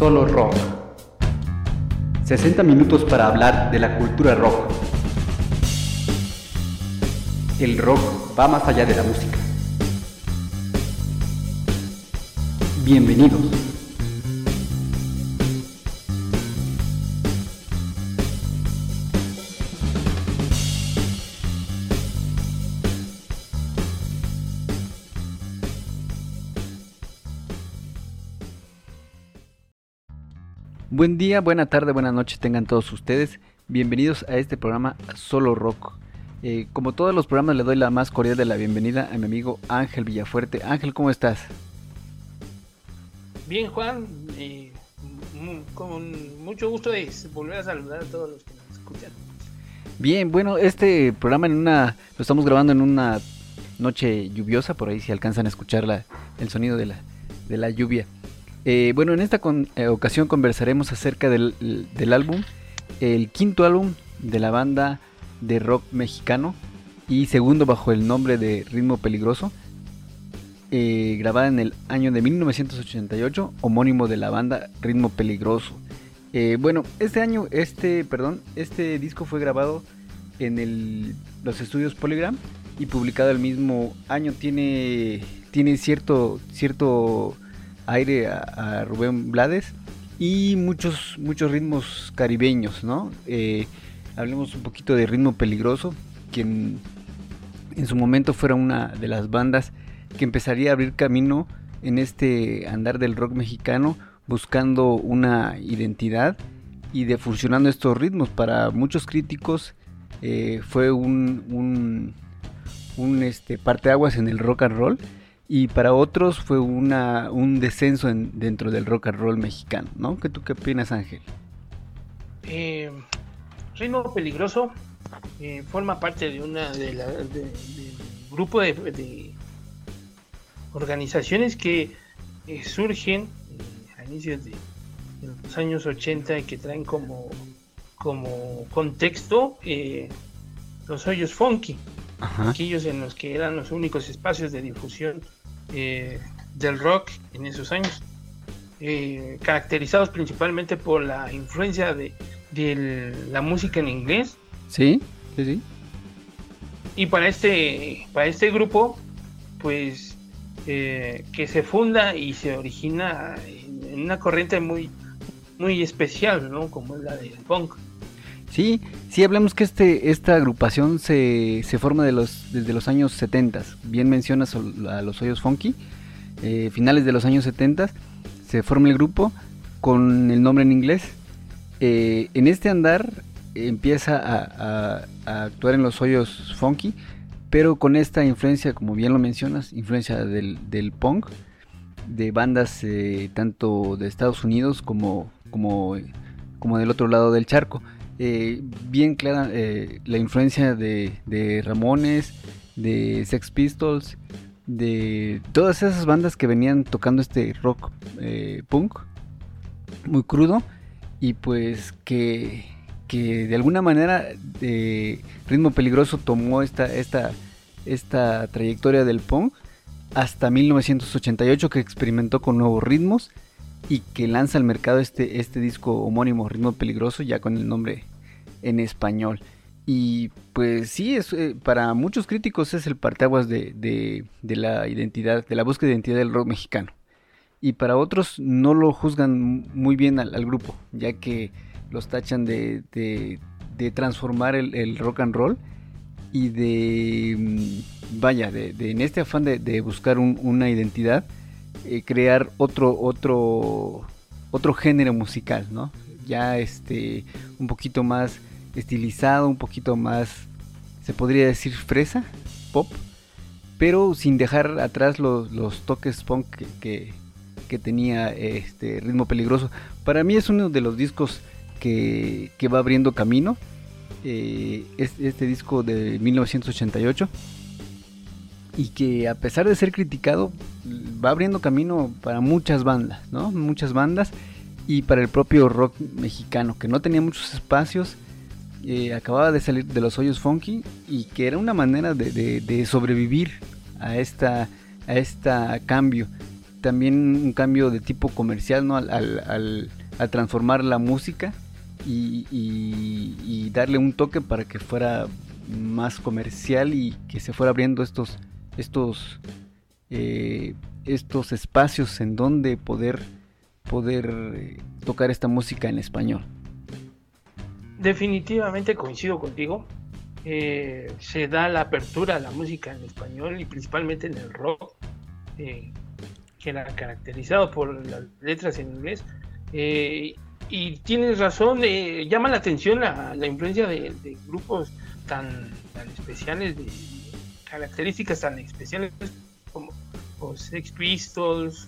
Solo Rock. 60 minutos para hablar de la cultura rock. El rock va más allá de la música. Bienvenidos. Buen día, buena tarde, buena noche tengan todos ustedes. Bienvenidos a este programa Solo Rock. Eh, como todos los programas le doy la más cordial de la bienvenida a mi amigo Ángel Villafuerte. Ángel, ¿cómo estás? Bien, Juan. Eh, con mucho gusto de volver a saludar a todos los que nos escuchan. Bien, bueno, este programa en una lo estamos grabando en una noche lluviosa, por ahí si alcanzan a escuchar la, el sonido de la, de la lluvia. Eh, bueno, en esta eh, ocasión conversaremos acerca del, álbum, el quinto álbum de la banda de rock mexicano y segundo bajo el nombre de Ritmo Peligroso, eh, grabada en el año de 1988, homónimo de la banda Ritmo Peligroso. bueno, este año, este, perdón, este disco fue grabado en los estudios Polygram y publicado el mismo año. Tiene, tiene cierto, cierto aire a, Rubén Blades y muchos, muchos ritmos caribeños, ¿no? Eh, hablemos un poquito de Ritmo Peligroso, quien en su momento fuera una de las bandas que empezaría a abrir camino en este andar del rock mexicano, buscando una identidad y de funcionando estos ritmos. Para muchos críticos eh, fue un, un, un este, parteaguas en el rock and roll y para otros fue una, un descenso dentro del rock and roll mexicano, ¿no? ¿Qué, ¿Tú qué opinas, Ángel? Eh, Ritmo Peligroso eh, forma parte de una de la, grupo de, organizaciones que eh, surgen a inicios de, los años 80 y que traen como, como contexto los hoyos funky, aquellos en los que eran los únicos espacios de difusión eh, del rock en esos años, eh, caracterizados principalmente por la influencia de, la música en inglés. Sí, sí, sí. Y para este, para este grupo, pues eh, que se funda y se origina en, una corriente muy, muy especial, ¿no? Como es la del punk. Sí, sí, hablamos que este, esta agrupación se, se forma de los, desde los años 70. Bien mencionas a los hoyos funky. Eh, finales de los años 70 se forma el grupo con el nombre en inglés. Eh, en este andar empieza a, actuar en los hoyos funky, pero con esta influencia, como bien lo mencionas, influencia del, del punk, de bandas eh, tanto de Estados Unidos como, como, como del otro lado del charco. Eh, bien clara eh, la influencia de, Ramones, de Sex Pistols, de todas esas bandas que venían tocando este rock eh, punk muy crudo y pues que, de alguna manera Ritmo Peligroso tomó esta, esta, esta trayectoria del punk hasta 1988 que experimentó con nuevos ritmos y que lanza al mercado este, este disco homónimo Ritmo Peligroso ya con el nombre en español. Y pues sí, es, eh, para muchos críticos es el parteaguas de, de, la identidad, de la búsqueda de identidad del rock mexicano. Y para otros no lo juzgan muy bien al, grupo, ya que los tachan de, de transformar el, rock and roll y de, mm, vaya, de, en este afán de, buscar una identidad, eh, crear otro, otro, otro género musical, ¿no? Ya este, un poquito más estilizado, un poquito más, se podría decir fresa, pop, pero sin dejar atrás los, toques punk que, tenía este ritmo peligroso. Para mí es uno de los discos que, va abriendo camino. Eh, este disco de 1988 y que a pesar de ser criticado va abriendo camino para muchas bandas, ¿no? Muchas bandas y para el propio rock mexicano que no tenía muchos espacios eh, acababa de salir de los hoyos funky y que era una manera de, sobrevivir a esta a este cambio también un cambio de tipo comercial, ¿no? Al, al, al, transformar la música y, y, darle un toque para que fuera más comercial y que se fuera abriendo estos, estos, eh, estos espacios en donde poder, poder eh, tocar esta música en español. Definitivamente coincido contigo. Eh, se da la apertura a la música en español y principalmente en el rock, eh, que era caracterizado por las letras en inglés. Eh, y tienes razón, llama la atención la, influencia de, grupos tan, especiales, de características tan especiales como los Sex Pistols,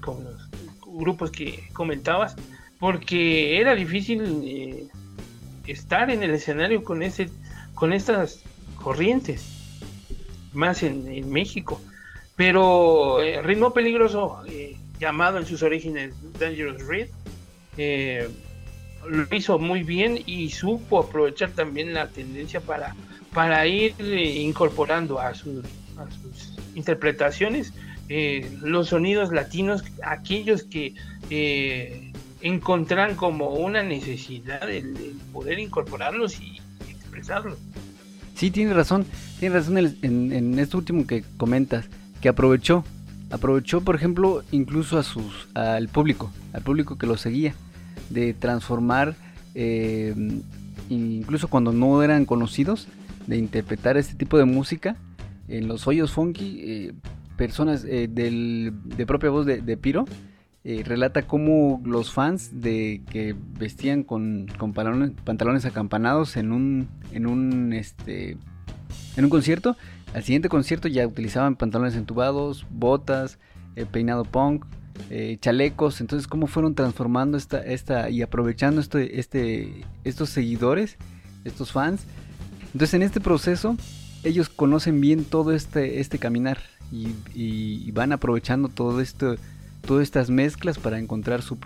como los grupos que comentabas, porque era difícil estar en el escenario con ese con estas corrientes, más en, México. Pero eh, Ritmo Peligroso, eh, llamado en sus orígenes Dangerous Read, eh, lo hizo muy bien y supo aprovechar también la tendencia para, para ir incorporando a, sus, interpretaciones los sonidos latinos, aquellos que encontraran como una necesidad de, poder incorporarlos y expresarlos. Sí, tiene razón, tiene razón en, en, esto último que comentas, que aprovechó, aprovechó por ejemplo incluso a sus, al público, al público que lo seguía, de transformar, eh, incluso cuando no eran conocidos, de interpretar este tipo de música en los hoyos funky, eh, personas eh, del, de propia voz de Piro, relata cómo los fans de que vestían con, pantalones, acampanados en un, en un este en un concierto, al siguiente concierto ya utilizaban pantalones entubados, botas, eh, peinado punk, eh, chalecos, entonces cómo fueron transformando esta, esta y aprovechando este, este, estos seguidores, estos fans. Entonces en este proceso ellos conocen bien todo este, este caminar y, y van aprovechando todo esto todas estas mezclas para encontrar su,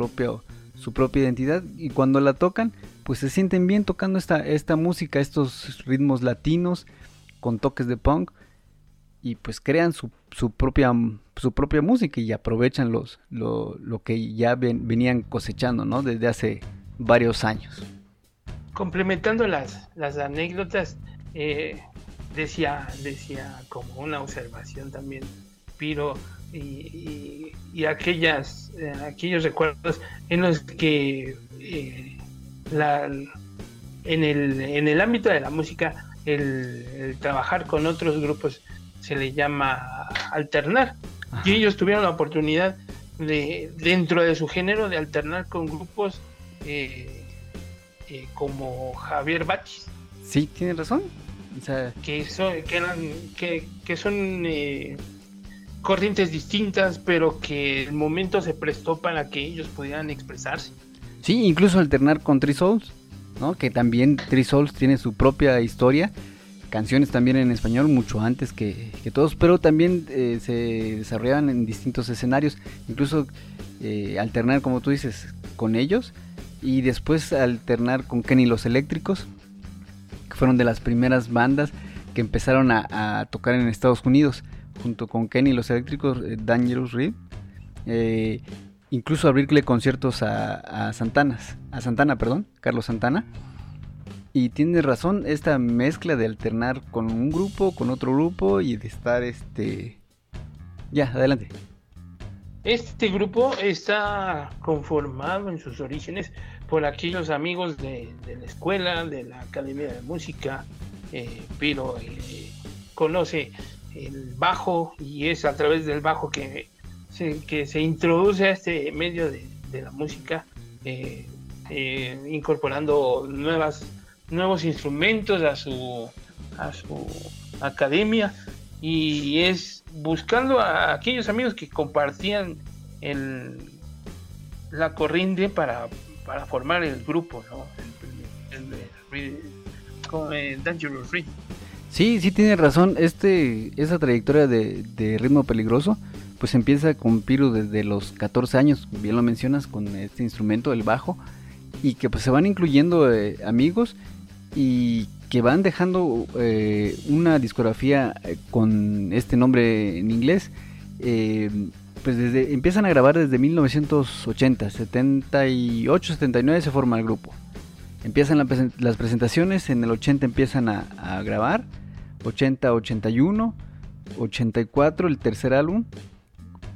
su propia identidad y cuando la tocan pues se sienten bien tocando esta, esta música, estos ritmos latinos con toques de punk y pues crean su, su, propia, su propia música y aprovechan los, lo, lo que ya venían cosechando ¿no? desde hace varios años. Complementando las, las anécdotas, eh, decía, decía como una observación también, Piro, y, aquellas, eh, aquellos recuerdos en los que eh, en, el, en el ámbito de la música el, trabajar con otros grupos se le llama alternar. Y ellos tuvieron la oportunidad de dentro de su género de alternar con grupos eh, como Javier Batis. Sí tiene razón. Que son que eran que, que son corrientes distintas, pero que el momento se prestó para que ellos pudieran expresarse. Sí, incluso alternar con Three Souls, ¿no? que también Three Souls tiene su propia historia, canciones también en español mucho antes que, todos, pero también eh, se desarrollaban en distintos escenarios, incluso eh, alternar, como tú dices, con ellos y después alternar con Kenny los Eléctricos, que fueron de las primeras bandas que empezaron a tocar en Estados Unidos junto con Kenny los eléctricos eh, Dangerous Reed. Eh, incluso abrirle conciertos a, Santana, a Santana, perdón, Carlos Santana. Y tiene razón esta mezcla de alternar con un grupo, con otro grupo y de estar este... Ya, adelante. Este grupo está conformado en sus orígenes por aquellos amigos de, la escuela, de la Academia de Música, eh, pero conoce el bajo y es a través del bajo que se, que se introduce a este medio de, la música, eh, eh, incorporando nuevas, nuevos instrumentos a su, a su academia y es buscando a aquellos amigos que compartían el, la corriente para, para formar el grupo, ¿no? el, el, Dangerous Sí, sí tiene razón. Este, esa trayectoria de, ritmo peligroso, pues empieza con Piru desde los 14 años, bien lo mencionas, con este instrumento, el bajo, y que pues se van incluyendo eh, amigos y que van dejando eh, una discografía eh, con este nombre en inglés pues desde empiezan a grabar desde 1980, 78, 79 se forma el grupo. Empiezan las presentaciones, en el 80 empiezan a, grabar, 80, 81, 84 el tercer álbum,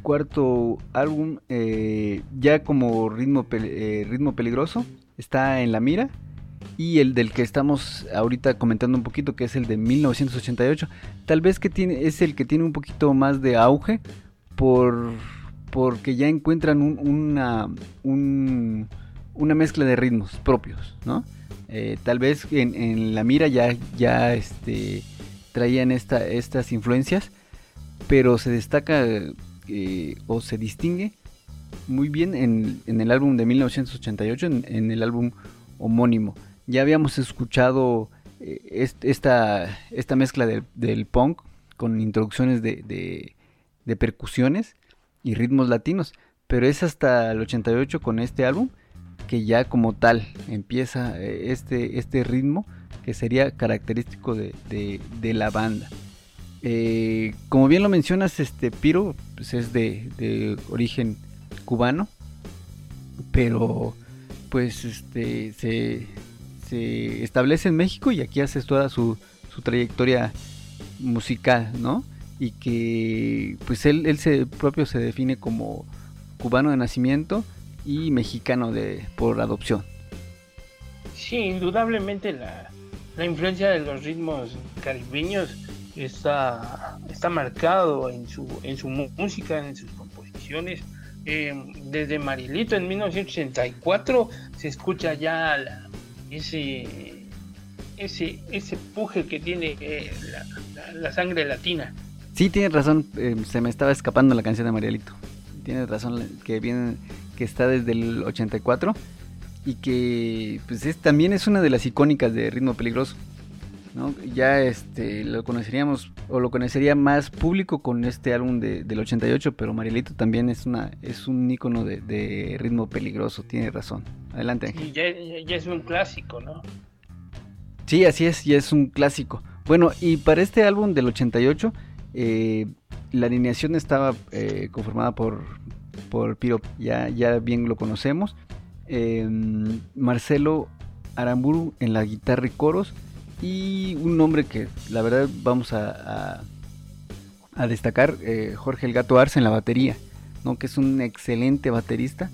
cuarto álbum eh, ya como ritmo, eh, ritmo peligroso, está en la mira. Y el del que estamos ahorita comentando un poquito, que es el de 1988, tal vez que tiene, es el que tiene un poquito más de auge por porque ya encuentran una, una mezcla de ritmos propios, ¿no? Eh, tal vez en, la mira ya, ya este, traían esta, estas influencias, pero se destaca eh, o se distingue muy bien en, el álbum de 1988, en el álbum homónimo. Ya habíamos escuchado eh, esta, mezcla del punk con introducciones de, percusiones y ritmos latinos, pero es hasta el 88 con este álbum que ya como tal empieza eh, este, este ritmo que sería característico de, la banda. Eh, como bien lo mencionas, este Piro pues es de, de, origen cubano, pero pues este se, se establece en México y aquí hace toda su, trayectoria musical, ¿no? Y que pues él, él se, propio se define como cubano de nacimiento y mexicano de, por adopción. Sí, indudablemente la, influencia de los ritmos caribeños está, está marcado en su, en su música, en sus composiciones. Eh, desde Marilito en 1984 se escucha ya la, ese, ese, ese puje que tiene eh, la, sangre latina. Sí, tienes razón, eh, se me estaba escapando la canción de Marielito. Tienes razón, que viene, que está desde el 84 y que pues es, también es una de las icónicas de Ritmo Peligroso. ¿no? Ya este, lo conoceríamos o lo conocería más público con este álbum de, del 88, pero Marielito también es una es un icono de, ritmo peligroso, tiene razón. Adelante. Sí, ya, ya, es un clásico, ¿no? Sí, así es, ya es un clásico. Bueno, y para este álbum del 88, eh, la alineación estaba eh, conformada por, por Piro, ya, ya bien lo conocemos. Em, Marcelo Aramburu en la guitarra y coros y un nombre que la verdad vamos a, a, destacar, eh, Jorge el Gato Arce en la batería, ¿no? que es un excelente baterista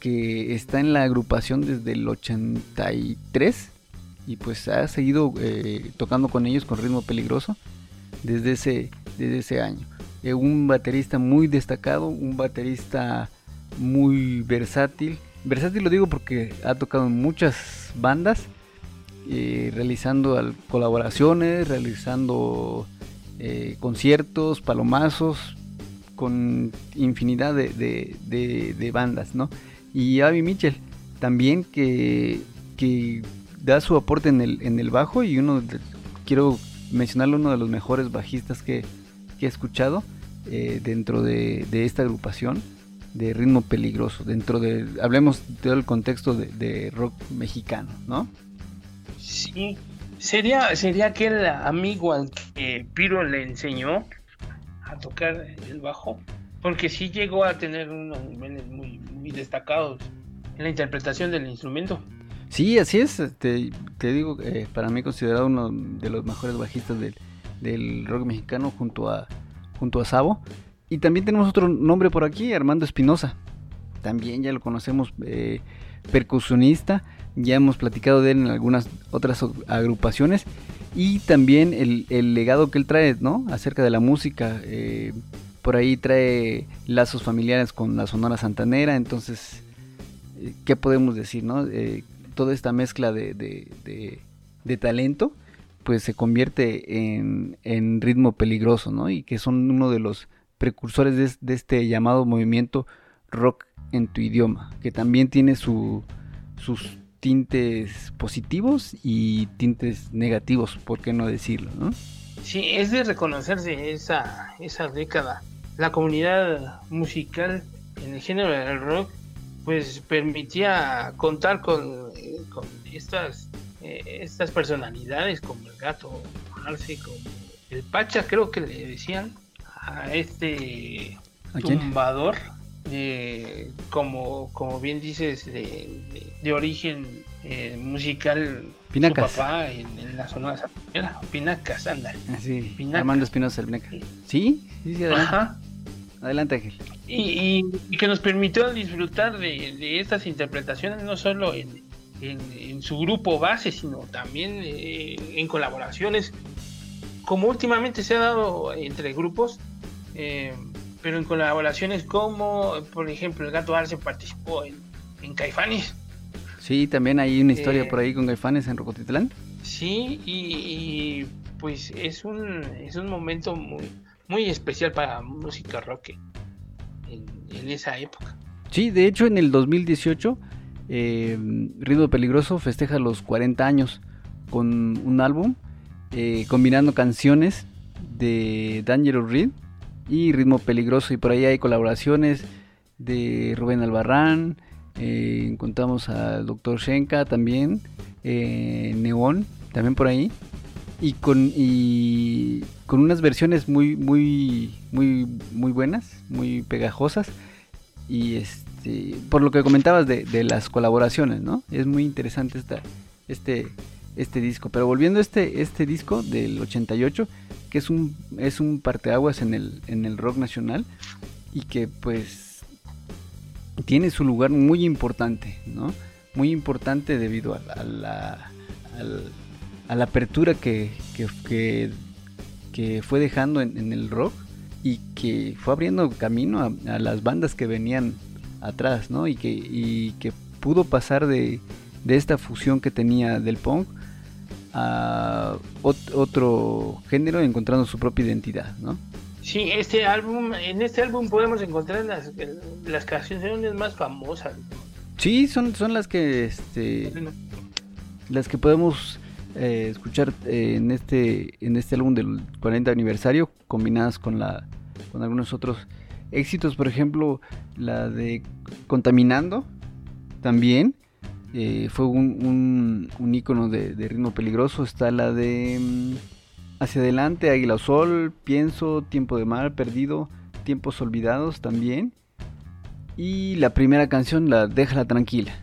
que está en la agrupación desde el 83 y pues ha seguido eh, tocando con ellos con ritmo peligroso desde ese, desde ese año. Eh, un baterista muy destacado, un baterista muy versátil. Versátil lo digo porque ha tocado en muchas bandas eh, realizando colaboraciones, realizando eh, conciertos, palomazos, con infinidad de, bandas, ¿no? Y Abby Mitchell también que, da su aporte en el, en el bajo y uno, quiero mencionarlo, uno de los mejores bajistas que, he escuchado eh, dentro de, esta agrupación de ritmo peligroso, dentro de, hablemos de todo el contexto de, de rock mexicano, ¿no? Sí, sería, sería aquel amigo al que Piro le enseñó a tocar el bajo, porque sí llegó a tener unos niveles muy, muy destacados en la interpretación del instrumento. Sí, así es, te, te digo, eh, para mí considerado uno de los mejores bajistas del, rock mexicano junto a, junto a Sabo. Y también tenemos otro nombre por aquí, Armando Espinosa. También ya lo conocemos, eh, percusionista ya hemos platicado de él en algunas otras agrupaciones y también el, legado que él trae, ¿no? Acerca de la música. Eh, por ahí trae lazos familiares con la Sonora Santanera, entonces, eh, ¿qué podemos decir, no? Toda esta mezcla de, de, talento, pues se convierte en, en, ritmo peligroso, ¿no? Y que son uno de los precursores de, este llamado movimiento rock en tu idioma, que también tiene su, sus tintes positivos y tintes negativos, ¿por qué no decirlo? Sí, es de reconocerse esa, esa década. La comunidad musical en el género del rock pues permitía contar con, con estas, eh, estas personalidades como el gato como el Pacha creo que le decían a este tumbador, como, como bien dices, de, origen eh, musical. Pinacas. Su papá en, la zona de Pinacas, anda. Ah, Armando Espinosa, el Pinaca. ¿Sí? Sí, sí, adelante. Ajá. Adelante, Ángel. Y, que nos permitió disfrutar de, estas interpretaciones, no solo en, en, su grupo base, sino también eh, en colaboraciones, como últimamente se ha dado entre grupos, eh, pero en colaboraciones como, por ejemplo, el Gato Arce participó en, en Caifanes. Sí, también hay una historia eh, por ahí con Caifanes en Rocotitlán. Sí, y, pues es un, es un momento muy, muy especial para música rock en, esa época. Sí, de hecho en el 2018 eh, Ritmo Peligroso festeja los 40 años con un álbum eh, combinando canciones de Dangerous Reed y Ritmo Peligroso. Y por ahí hay colaboraciones de Rubén Albarrán, eh, encontramos al Dr. Shenka también, eh, Neón también por ahí. Y con, y con unas versiones muy, muy, muy, muy buenas, muy pegajosas. Y este, por lo que comentabas de, de las colaboraciones, ¿no? Es muy interesante esta, este, este disco. Pero volviendo a este, este disco del 88, que es un, es un parteaguas en el, en el rock nacional y que pues tiene su lugar muy importante, ¿no? Muy importante debido a, la, a la, apertura que, que, que, fue dejando en, el rock y que fue abriendo camino a, las bandas que venían atrás, ¿no? Y que, y que pudo pasar de, de esta fusión que tenía del punk a otro género encontrando su propia identidad, ¿no? Sí, este álbum, en este álbum podemos encontrar las, las canciones más famosas. Sí, son, son las que este, las que podemos eh, escuchar eh, en este en este álbum del 40 aniversario combinadas con la con algunos otros éxitos, por ejemplo, la de Contaminando también eh, fue un, un, icono de, ritmo peligroso. Está la de mm, Hacia adelante, Águila o Sol, Pienso, Tiempo de Mar, Perdido, Tiempos Olvidados también. Y la primera canción, la Déjala Tranquila.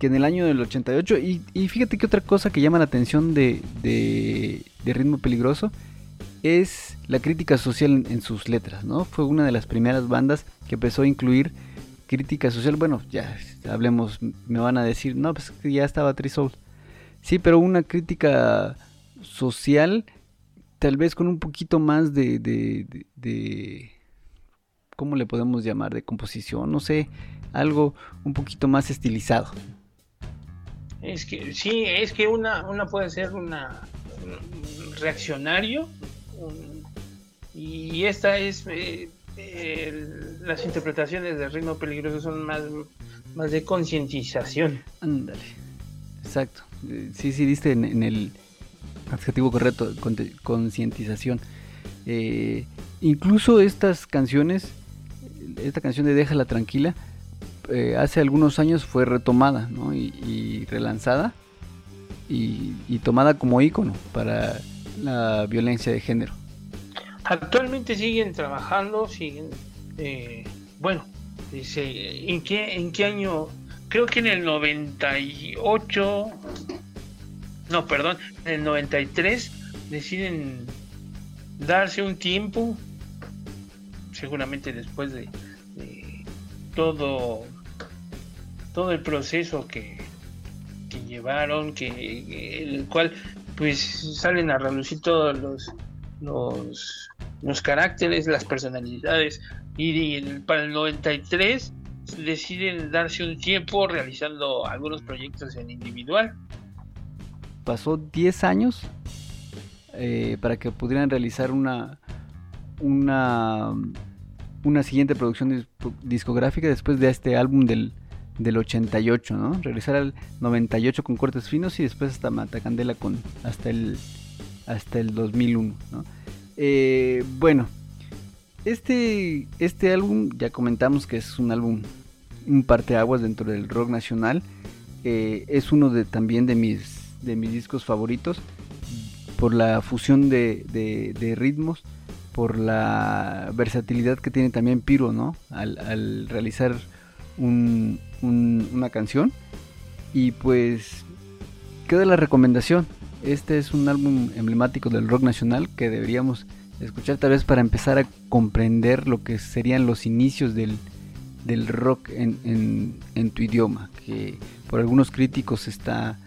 Que en el año del 88. Y, y fíjate que otra cosa que llama la atención de, de, ritmo peligroso es la crítica social en, en, sus letras, ¿no? Fue una de las primeras bandas que empezó a incluir crítica social, bueno, ya hablemos, me van a decir, no, pues ya estaba Trisoul. Sí, pero una crítica social, tal vez con un poquito más de, de, de, ¿cómo le podemos llamar? De composición, no sé, algo un poquito más estilizado. Es que sí, es que una, una puede ser una reaccionario y esta es eh, las interpretaciones de ritmo peligroso son más, más de concientización. Ándale. Exacto. Sí, sí, diste en, el adjetivo correcto, concientización. Eh, incluso estas canciones, esta canción de Déjala Tranquila, eh, hace algunos años fue retomada y, relanzada y, y tomada como ícono para la violencia de género. Actualmente siguen trabajando, siguen, eh, bueno, dice, ¿en qué, ¿en qué año? Creo que en el 98, no, perdón, en el 93 deciden darse un tiempo, seguramente después de, todo, todo el proceso que, que llevaron, que el cual pues salen a relucir todos los los, los caracteres, las personalidades. Y, para el 93 deciden darse un tiempo realizando algunos proyectos en individual. Pasó 10 años eh, para que pudieran realizar una, una, una siguiente producción discográfica después de este álbum del, del 88, ¿no? Regresar al 98 con cortes finos y después hasta Matacandela con hasta el hasta el 2001. Eh, bueno, este, este álbum ya comentamos que es un álbum, un parteaguas dentro del rock nacional. Eh, es uno de, también de mis, de mis discos favoritos por la fusión de, ritmos, por la versatilidad que tiene también Piro, ¿no? Al, realizar una canción. Y pues queda la recomendación. Este es un álbum emblemático del rock nacional que deberíamos escuchar tal vez para empezar a comprender lo que serían los inicios del, rock en, tu idioma, que por algunos críticos está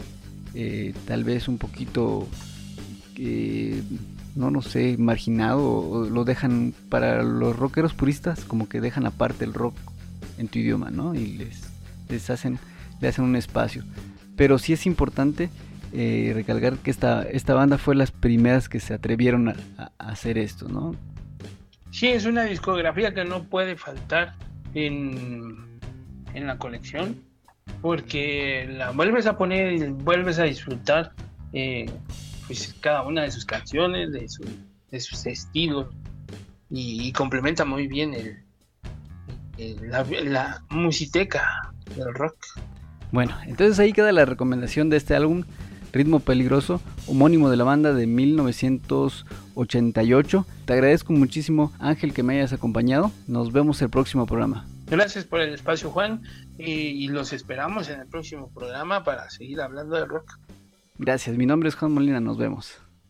eh, tal vez un poquito, eh, no lo sé, marginado o lo dejan para los rockeros puristas como que dejan aparte el rock en tu idioma, ¿no? Y les, les hacen, le hacen un espacio. Pero sí es importante eh, recalcar que esta, esta banda fue las primeras que se atrevieron a, hacer esto, ¿no? Sí, es una discografía que no puede faltar en, en la colección, porque la vuelves a poner y vuelves a disfrutar eh, pues cada una de sus canciones, de, su, de sus estilos, y, complementa muy bien el, la, la musiteca del rock. Bueno, entonces ahí queda la recomendación de este álbum Ritmo Peligroso, homónimo de la banda de 1988. Te agradezco muchísimo, Ángel, que me hayas acompañado. Nos vemos el próximo programa. Gracias por el espacio, Juan, y, los esperamos en el próximo programa para seguir hablando de rock. Gracias, mi nombre es Juan Molina, nos vemos.